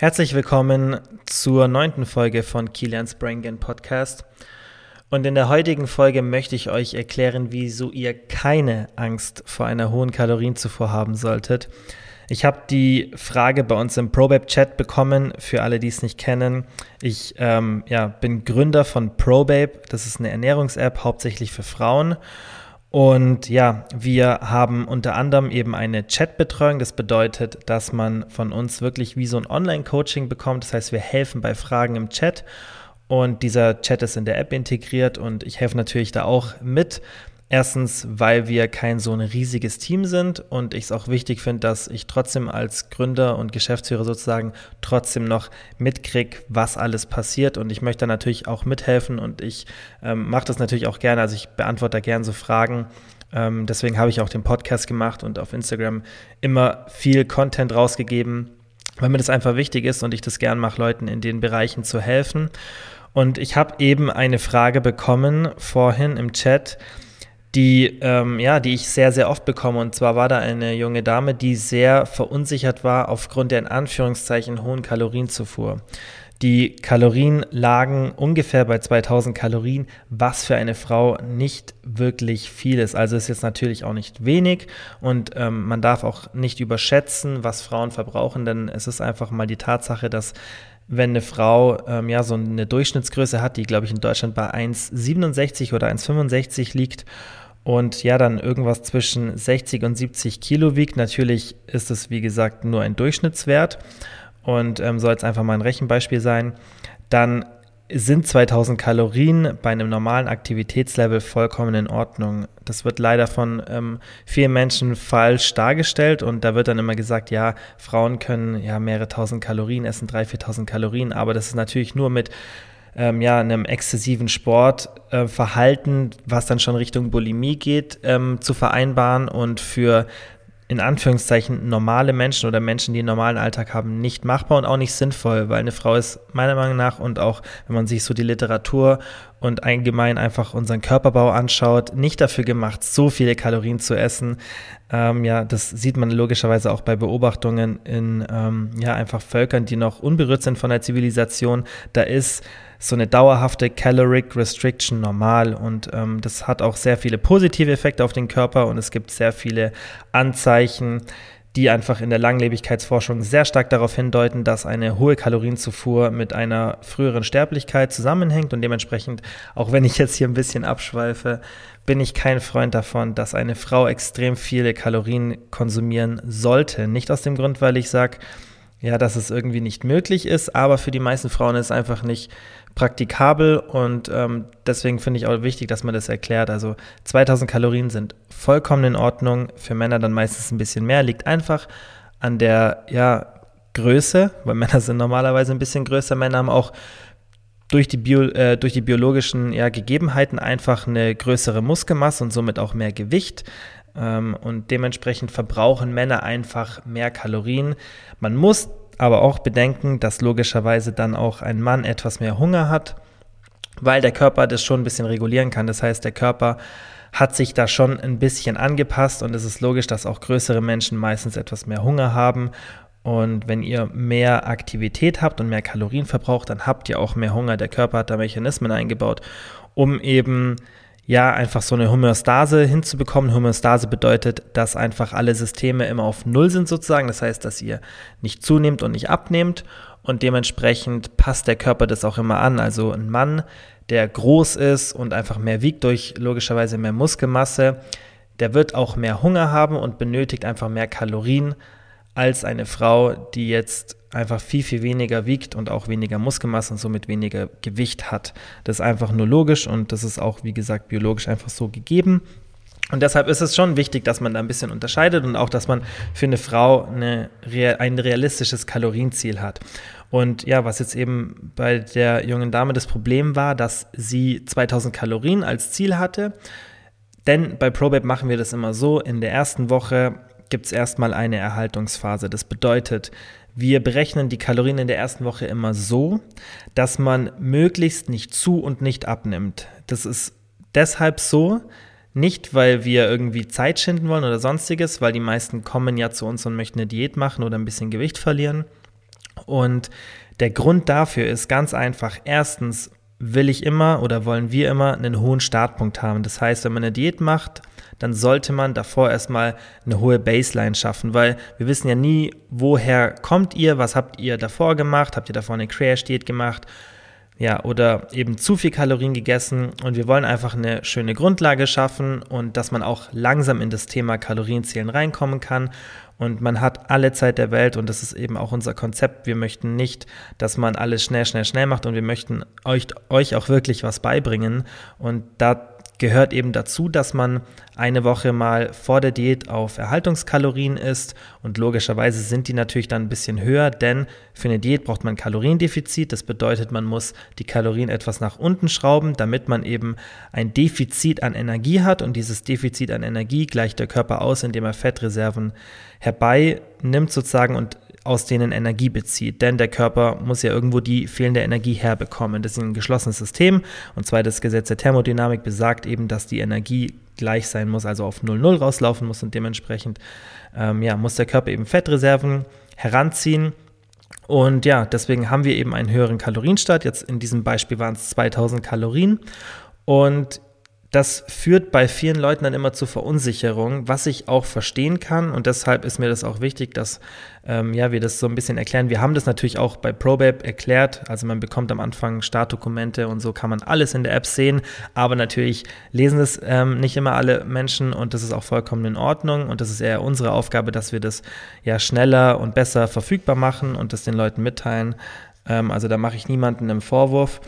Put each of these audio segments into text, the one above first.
Herzlich willkommen zur neunten Folge von Kilians Brain Podcast. Und in der heutigen Folge möchte ich euch erklären, wieso ihr keine Angst vor einer hohen Kalorienzufuhr haben solltet. Ich habe die Frage bei uns im ProBabe-Chat bekommen, für alle, die es nicht kennen. Ich ähm, ja, bin Gründer von ProBabe. Das ist eine Ernährungs-App, hauptsächlich für Frauen. Und ja, wir haben unter anderem eben eine Chatbetreuung. Das bedeutet, dass man von uns wirklich wie so ein Online-Coaching bekommt. Das heißt, wir helfen bei Fragen im Chat. Und dieser Chat ist in der App integriert und ich helfe natürlich da auch mit. Erstens, weil wir kein so ein riesiges Team sind und ich es auch wichtig finde, dass ich trotzdem als Gründer und Geschäftsführer sozusagen trotzdem noch mitkriege, was alles passiert und ich möchte natürlich auch mithelfen und ich ähm, mache das natürlich auch gerne, also ich beantworte da gerne so Fragen. Ähm, deswegen habe ich auch den Podcast gemacht und auf Instagram immer viel Content rausgegeben, weil mir das einfach wichtig ist und ich das gern mache, Leuten in den Bereichen zu helfen. Und ich habe eben eine Frage bekommen vorhin im Chat, die, ähm, ja, die ich sehr, sehr oft bekomme. Und zwar war da eine junge Dame, die sehr verunsichert war aufgrund der in Anführungszeichen hohen Kalorienzufuhr. Die Kalorien lagen ungefähr bei 2000 Kalorien, was für eine Frau nicht wirklich viel ist. Also ist jetzt natürlich auch nicht wenig und ähm, man darf auch nicht überschätzen, was Frauen verbrauchen, denn es ist einfach mal die Tatsache, dass wenn eine Frau ähm, ja so eine Durchschnittsgröße hat, die glaube ich in Deutschland bei 1,67 oder 1,65 liegt und ja dann irgendwas zwischen 60 und 70 Kilo wiegt. Natürlich ist es wie gesagt nur ein Durchschnittswert und ähm, soll jetzt einfach mal ein Rechenbeispiel sein. Dann sind 2000 Kalorien bei einem normalen Aktivitätslevel vollkommen in Ordnung. Das wird leider von ähm, vielen Menschen falsch dargestellt und da wird dann immer gesagt, ja, Frauen können ja mehrere tausend Kalorien essen, drei, viertausend Kalorien, aber das ist natürlich nur mit ähm, ja, einem exzessiven Sportverhalten, äh, was dann schon Richtung Bulimie geht, ähm, zu vereinbaren und für in Anführungszeichen normale Menschen oder Menschen, die einen normalen Alltag haben, nicht machbar und auch nicht sinnvoll, weil eine Frau ist meiner Meinung nach und auch wenn man sich so die Literatur und allgemein einfach unseren Körperbau anschaut, nicht dafür gemacht, so viele Kalorien zu essen. Ähm, ja, das sieht man logischerweise auch bei Beobachtungen in ähm, ja einfach Völkern, die noch unberührt sind von der Zivilisation. Da ist so eine dauerhafte Caloric Restriction normal und ähm, das hat auch sehr viele positive Effekte auf den Körper und es gibt sehr viele Anzeichen, die einfach in der Langlebigkeitsforschung sehr stark darauf hindeuten, dass eine hohe Kalorienzufuhr mit einer früheren Sterblichkeit zusammenhängt und dementsprechend, auch wenn ich jetzt hier ein bisschen abschweife, bin ich kein Freund davon, dass eine Frau extrem viele Kalorien konsumieren sollte. Nicht aus dem Grund, weil ich sage, ja, dass es irgendwie nicht möglich ist, aber für die meisten Frauen ist es einfach nicht praktikabel und ähm, deswegen finde ich auch wichtig, dass man das erklärt. Also 2000 Kalorien sind vollkommen in Ordnung, für Männer dann meistens ein bisschen mehr, liegt einfach an der ja, Größe, weil Männer sind normalerweise ein bisschen größer. Männer haben auch durch die, Bio, äh, durch die biologischen ja, Gegebenheiten einfach eine größere Muskelmasse und somit auch mehr Gewicht. Ähm, und dementsprechend verbrauchen Männer einfach mehr Kalorien. Man muss aber auch bedenken, dass logischerweise dann auch ein Mann etwas mehr Hunger hat, weil der Körper das schon ein bisschen regulieren kann. Das heißt, der Körper hat sich da schon ein bisschen angepasst und es ist logisch, dass auch größere Menschen meistens etwas mehr Hunger haben. Und wenn ihr mehr Aktivität habt und mehr Kalorien verbraucht, dann habt ihr auch mehr Hunger. Der Körper hat da Mechanismen eingebaut, um eben ja, einfach so eine Homöostase hinzubekommen. Homöostase bedeutet, dass einfach alle Systeme immer auf Null sind sozusagen. Das heißt, dass ihr nicht zunehmt und nicht abnehmt und dementsprechend passt der Körper das auch immer an. Also ein Mann, der groß ist und einfach mehr wiegt durch logischerweise mehr Muskelmasse, der wird auch mehr Hunger haben und benötigt einfach mehr Kalorien als eine Frau, die jetzt einfach viel, viel weniger wiegt und auch weniger Muskelmasse und somit weniger Gewicht hat. Das ist einfach nur logisch und das ist auch, wie gesagt, biologisch einfach so gegeben. Und deshalb ist es schon wichtig, dass man da ein bisschen unterscheidet und auch, dass man für eine Frau eine, ein realistisches Kalorienziel hat. Und ja, was jetzt eben bei der jungen Dame das Problem war, dass sie 2000 Kalorien als Ziel hatte. Denn bei ProBabe machen wir das immer so, in der ersten Woche gibt es erstmal eine Erhaltungsphase. Das bedeutet, wir berechnen die Kalorien in der ersten Woche immer so, dass man möglichst nicht zu und nicht abnimmt. Das ist deshalb so, nicht weil wir irgendwie Zeit schinden wollen oder sonstiges, weil die meisten kommen ja zu uns und möchten eine Diät machen oder ein bisschen Gewicht verlieren. Und der Grund dafür ist ganz einfach. Erstens will ich immer oder wollen wir immer einen hohen Startpunkt haben. Das heißt, wenn man eine Diät macht, dann sollte man davor erstmal eine hohe Baseline schaffen, weil wir wissen ja nie, woher kommt ihr, was habt ihr davor gemacht, habt ihr davor eine Crash-Diät gemacht, ja, oder eben zu viel Kalorien gegessen und wir wollen einfach eine schöne Grundlage schaffen und dass man auch langsam in das Thema Kalorienzählen reinkommen kann und man hat alle Zeit der Welt und das ist eben auch unser Konzept. Wir möchten nicht, dass man alles schnell, schnell, schnell macht und wir möchten euch, euch auch wirklich was beibringen und da gehört eben dazu, dass man eine Woche mal vor der Diät auf Erhaltungskalorien isst und logischerweise sind die natürlich dann ein bisschen höher, denn für eine Diät braucht man Kaloriendefizit. Das bedeutet, man muss die Kalorien etwas nach unten schrauben, damit man eben ein Defizit an Energie hat und dieses Defizit an Energie gleicht der Körper aus, indem er Fettreserven herbeinimmt sozusagen und aus denen Energie bezieht. Denn der Körper muss ja irgendwo die fehlende Energie herbekommen. Das ist ein geschlossenes System. Und zwar das Gesetz der Thermodynamik besagt eben, dass die Energie gleich sein muss, also auf 0,0 rauslaufen muss und dementsprechend ähm, ja, muss der Körper eben Fettreserven heranziehen. Und ja, deswegen haben wir eben einen höheren Kalorienstart. Jetzt in diesem Beispiel waren es 2000 Kalorien. Und das führt bei vielen Leuten dann immer zu Verunsicherung, was ich auch verstehen kann. Und deshalb ist mir das auch wichtig, dass ähm, ja, wir das so ein bisschen erklären. Wir haben das natürlich auch bei ProBabe erklärt. Also man bekommt am Anfang Startdokumente und so kann man alles in der App sehen. Aber natürlich lesen es ähm, nicht immer alle Menschen und das ist auch vollkommen in Ordnung. Und das ist eher unsere Aufgabe, dass wir das ja schneller und besser verfügbar machen und das den Leuten mitteilen. Ähm, also da mache ich niemanden einen Vorwurf.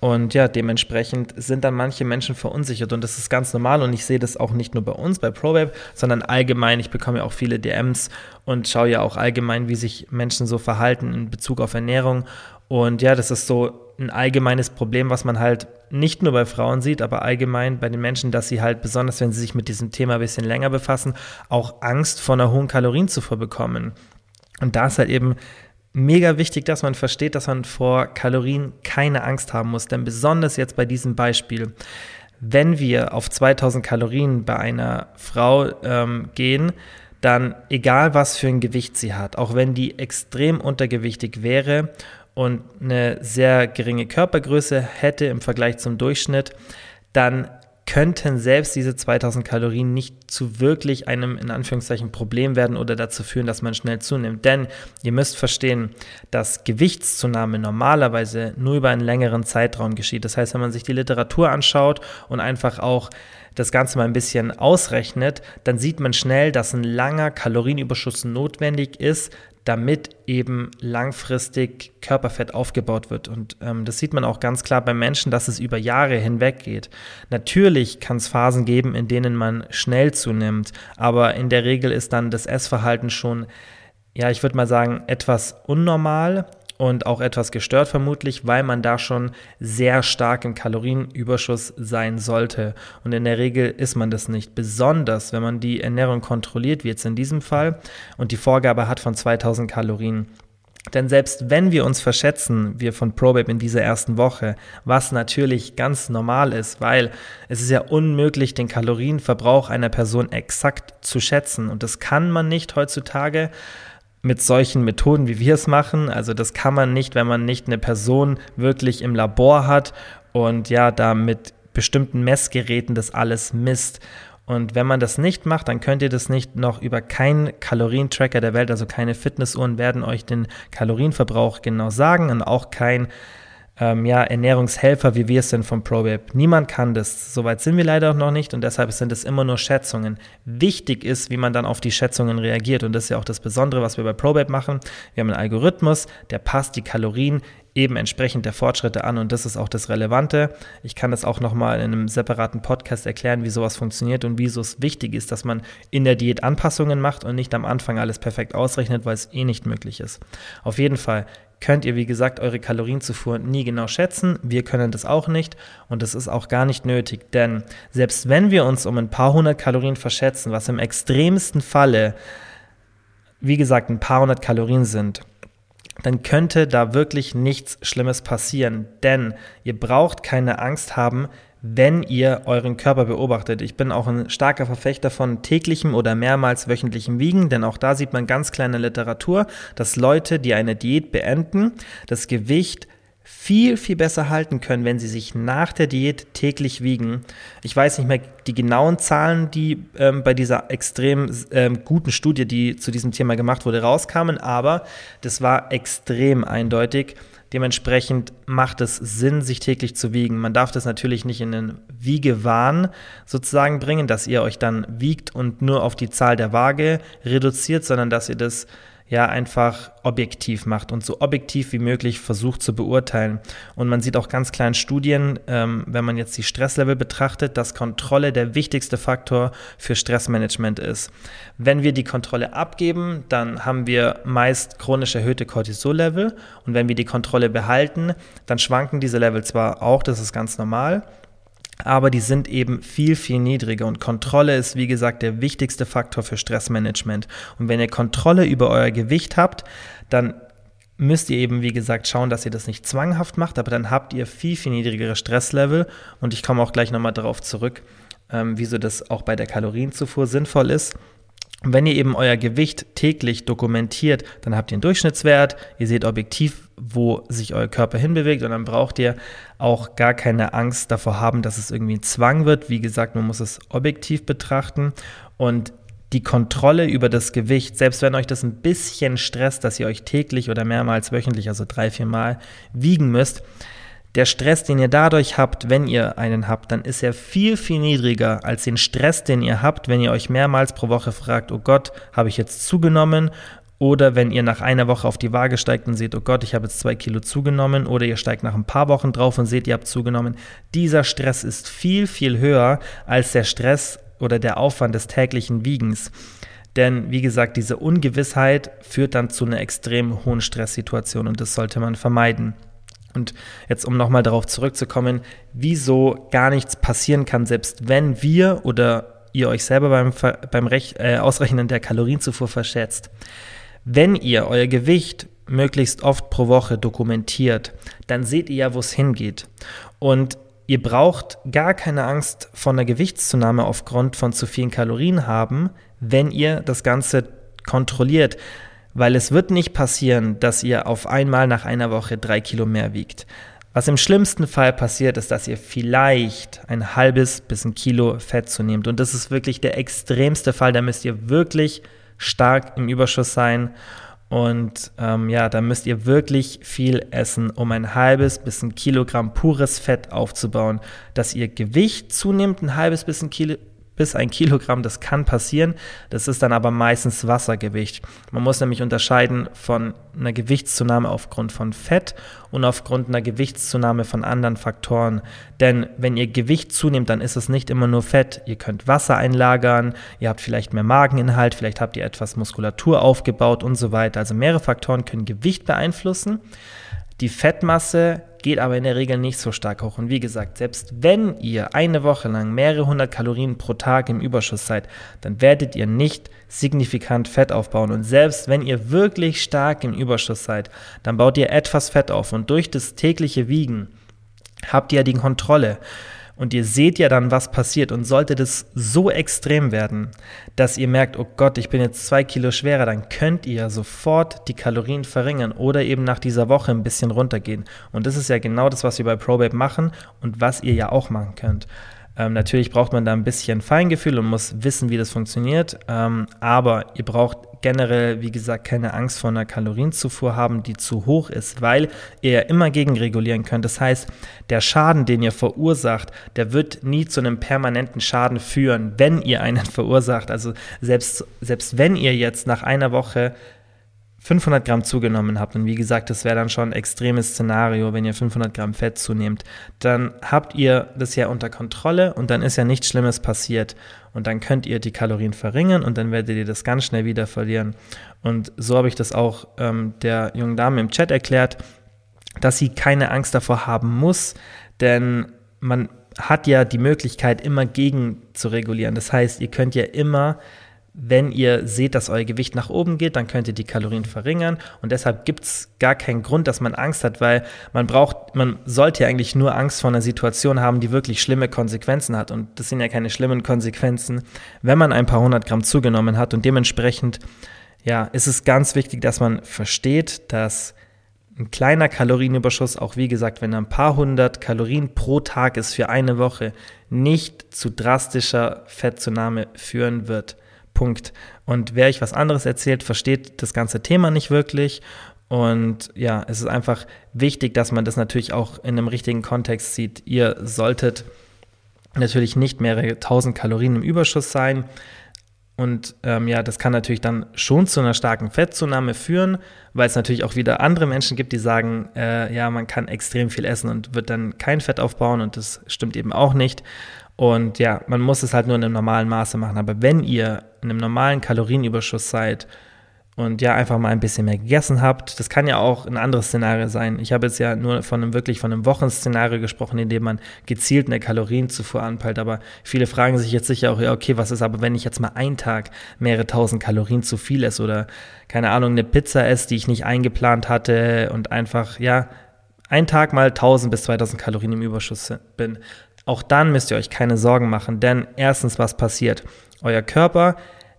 Und ja, dementsprechend sind dann manche Menschen verunsichert und das ist ganz normal und ich sehe das auch nicht nur bei uns, bei ProWeb, sondern allgemein. Ich bekomme ja auch viele DMs und schaue ja auch allgemein, wie sich Menschen so verhalten in Bezug auf Ernährung. Und ja, das ist so ein allgemeines Problem, was man halt nicht nur bei Frauen sieht, aber allgemein bei den Menschen, dass sie halt besonders, wenn sie sich mit diesem Thema ein bisschen länger befassen, auch Angst vor einer hohen Kalorienzufuhr bekommen. Und da ist halt eben mega wichtig, dass man versteht, dass man vor Kalorien keine Angst haben muss. Denn besonders jetzt bei diesem Beispiel, wenn wir auf 2000 Kalorien bei einer Frau ähm, gehen, dann egal was für ein Gewicht sie hat, auch wenn die extrem untergewichtig wäre und eine sehr geringe Körpergröße hätte im Vergleich zum Durchschnitt, dann könnten selbst diese 2000 Kalorien nicht zu wirklich einem in Anführungszeichen Problem werden oder dazu führen, dass man schnell zunimmt. Denn ihr müsst verstehen, dass Gewichtszunahme normalerweise nur über einen längeren Zeitraum geschieht. Das heißt, wenn man sich die Literatur anschaut und einfach auch das Ganze mal ein bisschen ausrechnet, dann sieht man schnell, dass ein langer Kalorienüberschuss notwendig ist, damit eben langfristig Körperfett aufgebaut wird. Und ähm, das sieht man auch ganz klar bei Menschen, dass es über Jahre hinweg geht. Natürlich kann es Phasen geben, in denen man schnell zunimmt, aber in der Regel ist dann das Essverhalten schon, ja, ich würde mal sagen, etwas unnormal und auch etwas gestört vermutlich, weil man da schon sehr stark im Kalorienüberschuss sein sollte. Und in der Regel ist man das nicht. Besonders, wenn man die Ernährung kontrolliert, wie jetzt in diesem Fall, und die Vorgabe hat von 2000 Kalorien. Denn selbst wenn wir uns verschätzen, wir von ProBabe in dieser ersten Woche, was natürlich ganz normal ist, weil es ist ja unmöglich, den Kalorienverbrauch einer Person exakt zu schätzen. Und das kann man nicht heutzutage mit solchen Methoden, wie wir es machen. Also das kann man nicht, wenn man nicht eine Person wirklich im Labor hat und ja, da mit bestimmten Messgeräten das alles misst. Und wenn man das nicht macht, dann könnt ihr das nicht noch über keinen Kalorientracker der Welt, also keine Fitnessuhren werden euch den Kalorienverbrauch genau sagen und auch kein ähm, ja, Ernährungshelfer, wie wir es sind vom ProWeb. Niemand kann das. Soweit sind wir leider auch noch nicht und deshalb sind es immer nur Schätzungen. Wichtig ist, wie man dann auf die Schätzungen reagiert und das ist ja auch das Besondere, was wir bei ProWeb machen. Wir haben einen Algorithmus, der passt die Kalorien eben entsprechend der Fortschritte an und das ist auch das Relevante. Ich kann das auch nochmal in einem separaten Podcast erklären, wie sowas funktioniert und wieso es wichtig ist, dass man in der Diät Anpassungen macht und nicht am Anfang alles perfekt ausrechnet, weil es eh nicht möglich ist. Auf jeden Fall könnt ihr, wie gesagt, eure Kalorienzufuhr nie genau schätzen. Wir können das auch nicht und das ist auch gar nicht nötig, denn selbst wenn wir uns um ein paar hundert Kalorien verschätzen, was im extremsten Falle, wie gesagt, ein paar hundert Kalorien sind, dann könnte da wirklich nichts Schlimmes passieren, denn ihr braucht keine Angst haben, wenn ihr euren Körper beobachtet. Ich bin auch ein starker Verfechter von täglichem oder mehrmals wöchentlichem Wiegen, denn auch da sieht man ganz kleine Literatur, dass Leute, die eine Diät beenden, das Gewicht viel, viel besser halten können, wenn sie sich nach der Diät täglich wiegen. Ich weiß nicht mehr die genauen Zahlen, die ähm, bei dieser extrem ähm, guten Studie, die zu diesem Thema gemacht wurde, rauskamen, aber das war extrem eindeutig. Dementsprechend macht es Sinn, sich täglich zu wiegen. Man darf das natürlich nicht in den Wiegewahn sozusagen bringen, dass ihr euch dann wiegt und nur auf die Zahl der Waage reduziert, sondern dass ihr das ja einfach objektiv macht und so objektiv wie möglich versucht zu beurteilen. Und man sieht auch ganz in Studien, ähm, wenn man jetzt die Stresslevel betrachtet, dass Kontrolle der wichtigste Faktor für Stressmanagement ist. Wenn wir die Kontrolle abgeben, dann haben wir meist chronisch erhöhte Cortisol-Level und wenn wir die Kontrolle behalten, dann schwanken diese Level zwar auch, das ist ganz normal, aber die sind eben viel, viel niedriger. Und Kontrolle ist, wie gesagt, der wichtigste Faktor für Stressmanagement. Und wenn ihr Kontrolle über euer Gewicht habt, dann müsst ihr eben, wie gesagt, schauen, dass ihr das nicht zwanghaft macht, aber dann habt ihr viel, viel niedrigere Stresslevel. Und ich komme auch gleich nochmal darauf zurück, ähm, wieso das auch bei der Kalorienzufuhr sinnvoll ist. Und wenn ihr eben euer Gewicht täglich dokumentiert, dann habt ihr einen Durchschnittswert, ihr seht objektiv, wo sich euer Körper hinbewegt und dann braucht ihr auch gar keine Angst davor haben, dass es irgendwie ein Zwang wird. Wie gesagt, man muss es objektiv betrachten und die Kontrolle über das Gewicht, selbst wenn euch das ein bisschen stresst, dass ihr euch täglich oder mehrmals wöchentlich, also drei, vier Mal wiegen müsst, der Stress, den ihr dadurch habt, wenn ihr einen habt, dann ist er viel, viel niedriger als den Stress, den ihr habt, wenn ihr euch mehrmals pro Woche fragt, oh Gott, habe ich jetzt zugenommen? Oder wenn ihr nach einer Woche auf die Waage steigt und seht, oh Gott, ich habe jetzt zwei Kilo zugenommen. Oder ihr steigt nach ein paar Wochen drauf und seht, ihr habt zugenommen. Dieser Stress ist viel, viel höher als der Stress oder der Aufwand des täglichen Wiegens. Denn wie gesagt, diese Ungewissheit führt dann zu einer extrem hohen Stresssituation und das sollte man vermeiden. Und jetzt, um nochmal darauf zurückzukommen, wieso gar nichts passieren kann, selbst wenn wir oder ihr euch selber beim, beim Rech, äh, Ausrechnen der Kalorienzufuhr verschätzt. Wenn ihr euer Gewicht möglichst oft pro Woche dokumentiert, dann seht ihr ja, wo es hingeht. Und ihr braucht gar keine Angst vor einer Gewichtszunahme aufgrund von zu vielen Kalorien haben, wenn ihr das Ganze kontrolliert weil es wird nicht passieren, dass ihr auf einmal nach einer Woche drei Kilo mehr wiegt. Was im schlimmsten Fall passiert, ist, dass ihr vielleicht ein halbes bis ein Kilo Fett zunehmt. Und das ist wirklich der extremste Fall. Da müsst ihr wirklich stark im Überschuss sein. Und ähm, ja, da müsst ihr wirklich viel essen, um ein halbes bis ein Kilogramm pures Fett aufzubauen. Dass ihr Gewicht zunimmt, ein halbes bis ein Kilo, bis ein Kilogramm, das kann passieren. Das ist dann aber meistens Wassergewicht. Man muss nämlich unterscheiden von einer Gewichtszunahme aufgrund von Fett und aufgrund einer Gewichtszunahme von anderen Faktoren. Denn wenn ihr Gewicht zunimmt, dann ist es nicht immer nur Fett. Ihr könnt Wasser einlagern, ihr habt vielleicht mehr Mageninhalt, vielleicht habt ihr etwas Muskulatur aufgebaut und so weiter. Also mehrere Faktoren können Gewicht beeinflussen. Die Fettmasse geht aber in der Regel nicht so stark hoch. Und wie gesagt, selbst wenn ihr eine Woche lang mehrere hundert Kalorien pro Tag im Überschuss seid, dann werdet ihr nicht signifikant Fett aufbauen. Und selbst wenn ihr wirklich stark im Überschuss seid, dann baut ihr etwas Fett auf. Und durch das tägliche Wiegen habt ihr die Kontrolle. Und ihr seht ja dann, was passiert. Und sollte das so extrem werden, dass ihr merkt, oh Gott, ich bin jetzt zwei Kilo schwerer, dann könnt ihr sofort die Kalorien verringern oder eben nach dieser Woche ein bisschen runtergehen. Und das ist ja genau das, was wir bei ProBabe machen und was ihr ja auch machen könnt. Ähm, natürlich braucht man da ein bisschen Feingefühl und muss wissen, wie das funktioniert. Ähm, aber ihr braucht generell, wie gesagt, keine Angst vor einer Kalorienzufuhr haben, die zu hoch ist, weil ihr ja immer gegenregulieren könnt. Das heißt, der Schaden, den ihr verursacht, der wird nie zu einem permanenten Schaden führen, wenn ihr einen verursacht. Also selbst, selbst wenn ihr jetzt nach einer Woche 500 Gramm zugenommen habt, und wie gesagt, das wäre dann schon ein extremes Szenario, wenn ihr 500 Gramm Fett zunehmt, dann habt ihr das ja unter Kontrolle und dann ist ja nichts Schlimmes passiert. Und dann könnt ihr die Kalorien verringern und dann werdet ihr das ganz schnell wieder verlieren. Und so habe ich das auch ähm, der jungen Dame im Chat erklärt, dass sie keine Angst davor haben muss, denn man hat ja die Möglichkeit, immer gegen zu regulieren. Das heißt, ihr könnt ja immer wenn ihr seht, dass euer Gewicht nach oben geht, dann könnt ihr die Kalorien verringern. Und deshalb gibt es gar keinen Grund, dass man Angst hat, weil man braucht man sollte ja eigentlich nur Angst vor einer Situation haben, die wirklich schlimme Konsequenzen hat. Und das sind ja keine schlimmen Konsequenzen, wenn man ein paar hundert Gramm zugenommen hat. Und dementsprechend, ja, ist es ganz wichtig, dass man versteht, dass ein kleiner Kalorienüberschuss, auch wie gesagt, wenn ein paar hundert Kalorien pro Tag ist für eine Woche, nicht zu drastischer Fettzunahme führen wird. Punkt. Und wer euch was anderes erzählt, versteht das ganze Thema nicht wirklich. Und ja, es ist einfach wichtig, dass man das natürlich auch in einem richtigen Kontext sieht. Ihr solltet natürlich nicht mehrere tausend Kalorien im Überschuss sein. Und ähm, ja, das kann natürlich dann schon zu einer starken Fettzunahme führen, weil es natürlich auch wieder andere Menschen gibt, die sagen, äh, ja, man kann extrem viel essen und wird dann kein Fett aufbauen und das stimmt eben auch nicht. Und ja, man muss es halt nur in einem normalen Maße machen. Aber wenn ihr in einem normalen Kalorienüberschuss seid und ja einfach mal ein bisschen mehr gegessen habt. Das kann ja auch ein anderes Szenario sein. Ich habe jetzt ja nur von einem wirklich von einem Wochenszenario gesprochen, in dem man gezielt eine Kalorienzufuhr anpeilt. Aber viele fragen sich jetzt sicher auch, ja, okay, was ist aber, wenn ich jetzt mal einen Tag mehrere tausend Kalorien zu viel esse oder keine Ahnung, eine Pizza esse, die ich nicht eingeplant hatte und einfach, ja, ein Tag mal 1000 bis 2000 Kalorien im Überschuss bin. Auch dann müsst ihr euch keine Sorgen machen, denn erstens, was passiert? Euer Körper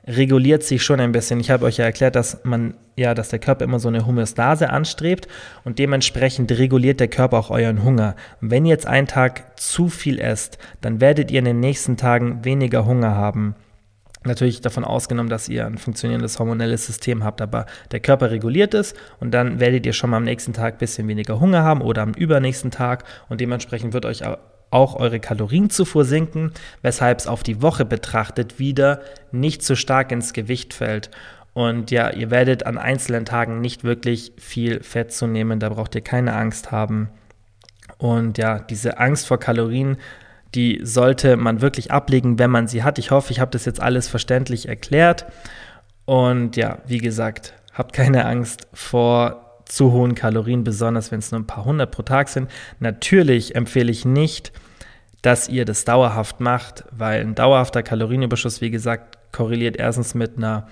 reguliert sich schon ein bisschen. Ich habe euch ja erklärt, dass man ja, dass der Körper immer so eine Homöostase anstrebt und dementsprechend reguliert der Körper auch euren Hunger. Und wenn ihr jetzt einen Tag zu viel esst, dann werdet ihr in den nächsten Tagen weniger Hunger haben. Natürlich davon ausgenommen, dass ihr ein funktionierendes hormonelles System habt, aber der Körper reguliert es und dann werdet ihr schon mal am nächsten Tag ein bisschen weniger Hunger haben oder am übernächsten Tag und dementsprechend wird euch auch eure Kalorienzufuhr sinken, weshalb es auf die Woche betrachtet wieder nicht so stark ins Gewicht fällt. Und ja, ihr werdet an einzelnen Tagen nicht wirklich viel Fett zu nehmen, da braucht ihr keine Angst haben. Und ja, diese Angst vor Kalorien, die sollte man wirklich ablegen, wenn man sie hat. Ich hoffe, ich habe das jetzt alles verständlich erklärt. Und ja, wie gesagt, habt keine Angst vor zu hohen Kalorien, besonders wenn es nur ein paar hundert pro Tag sind. Natürlich empfehle ich nicht, dass ihr das dauerhaft macht, weil ein dauerhafter Kalorienüberschuss, wie gesagt, korreliert erstens mit einer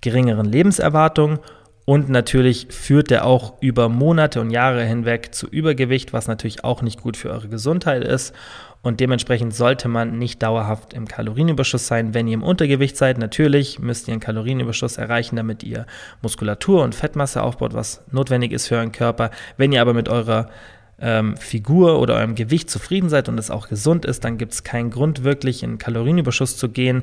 geringeren Lebenserwartung und natürlich führt der auch über Monate und Jahre hinweg zu Übergewicht, was natürlich auch nicht gut für eure Gesundheit ist. Und dementsprechend sollte man nicht dauerhaft im Kalorienüberschuss sein. Wenn ihr im Untergewicht seid, natürlich müsst ihr einen Kalorienüberschuss erreichen, damit ihr Muskulatur und Fettmasse aufbaut, was notwendig ist für euren Körper. Wenn ihr aber mit eurer ähm, Figur oder eurem Gewicht zufrieden seid und es auch gesund ist, dann gibt es keinen Grund, wirklich in Kalorienüberschuss zu gehen.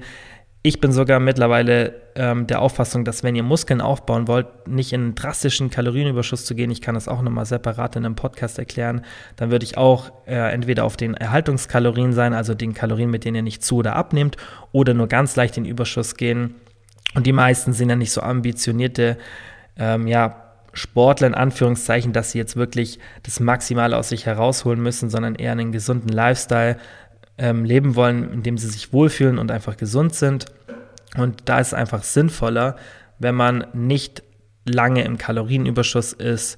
Ich bin sogar mittlerweile ähm, der Auffassung, dass wenn ihr Muskeln aufbauen wollt, nicht in einen drastischen Kalorienüberschuss zu gehen, ich kann das auch nochmal separat in einem Podcast erklären, dann würde ich auch äh, entweder auf den Erhaltungskalorien sein, also den Kalorien, mit denen ihr nicht zu oder abnehmt, oder nur ganz leicht in den Überschuss gehen. Und die meisten sind ja nicht so ambitionierte, ähm, ja, Sportler in Anführungszeichen, dass sie jetzt wirklich das Maximale aus sich herausholen müssen, sondern eher einen gesunden Lifestyle ähm, leben wollen, in dem sie sich wohlfühlen und einfach gesund sind. Und da ist es einfach sinnvoller, wenn man nicht lange im Kalorienüberschuss ist.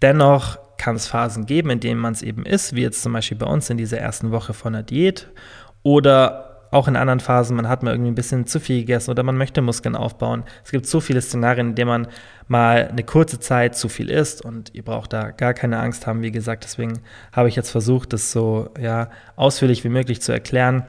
Dennoch kann es Phasen geben, in denen man es eben ist, wie jetzt zum Beispiel bei uns in dieser ersten Woche von der Diät. Oder auch in anderen Phasen, man hat mal irgendwie ein bisschen zu viel gegessen oder man möchte Muskeln aufbauen. Es gibt so viele Szenarien, in denen man mal eine kurze Zeit zu viel isst und ihr braucht da gar keine Angst haben, wie gesagt. Deswegen habe ich jetzt versucht, das so ja, ausführlich wie möglich zu erklären.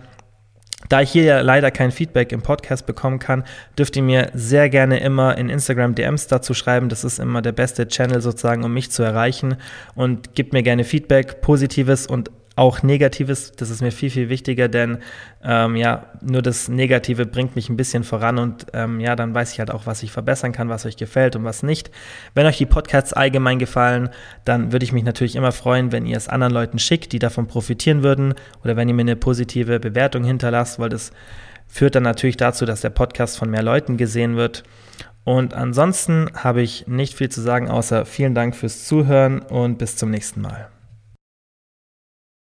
Da ich hier ja leider kein Feedback im Podcast bekommen kann, dürft ihr mir sehr gerne immer in Instagram DMs dazu schreiben. Das ist immer der beste Channel sozusagen, um mich zu erreichen. Und gebt mir gerne Feedback, positives und auch Negatives, das ist mir viel, viel wichtiger, denn ähm, ja, nur das Negative bringt mich ein bisschen voran und ähm, ja, dann weiß ich halt auch, was ich verbessern kann, was euch gefällt und was nicht. Wenn euch die Podcasts allgemein gefallen, dann würde ich mich natürlich immer freuen, wenn ihr es anderen Leuten schickt, die davon profitieren würden oder wenn ihr mir eine positive Bewertung hinterlasst, weil das führt dann natürlich dazu, dass der Podcast von mehr Leuten gesehen wird. Und ansonsten habe ich nicht viel zu sagen, außer vielen Dank fürs Zuhören und bis zum nächsten Mal.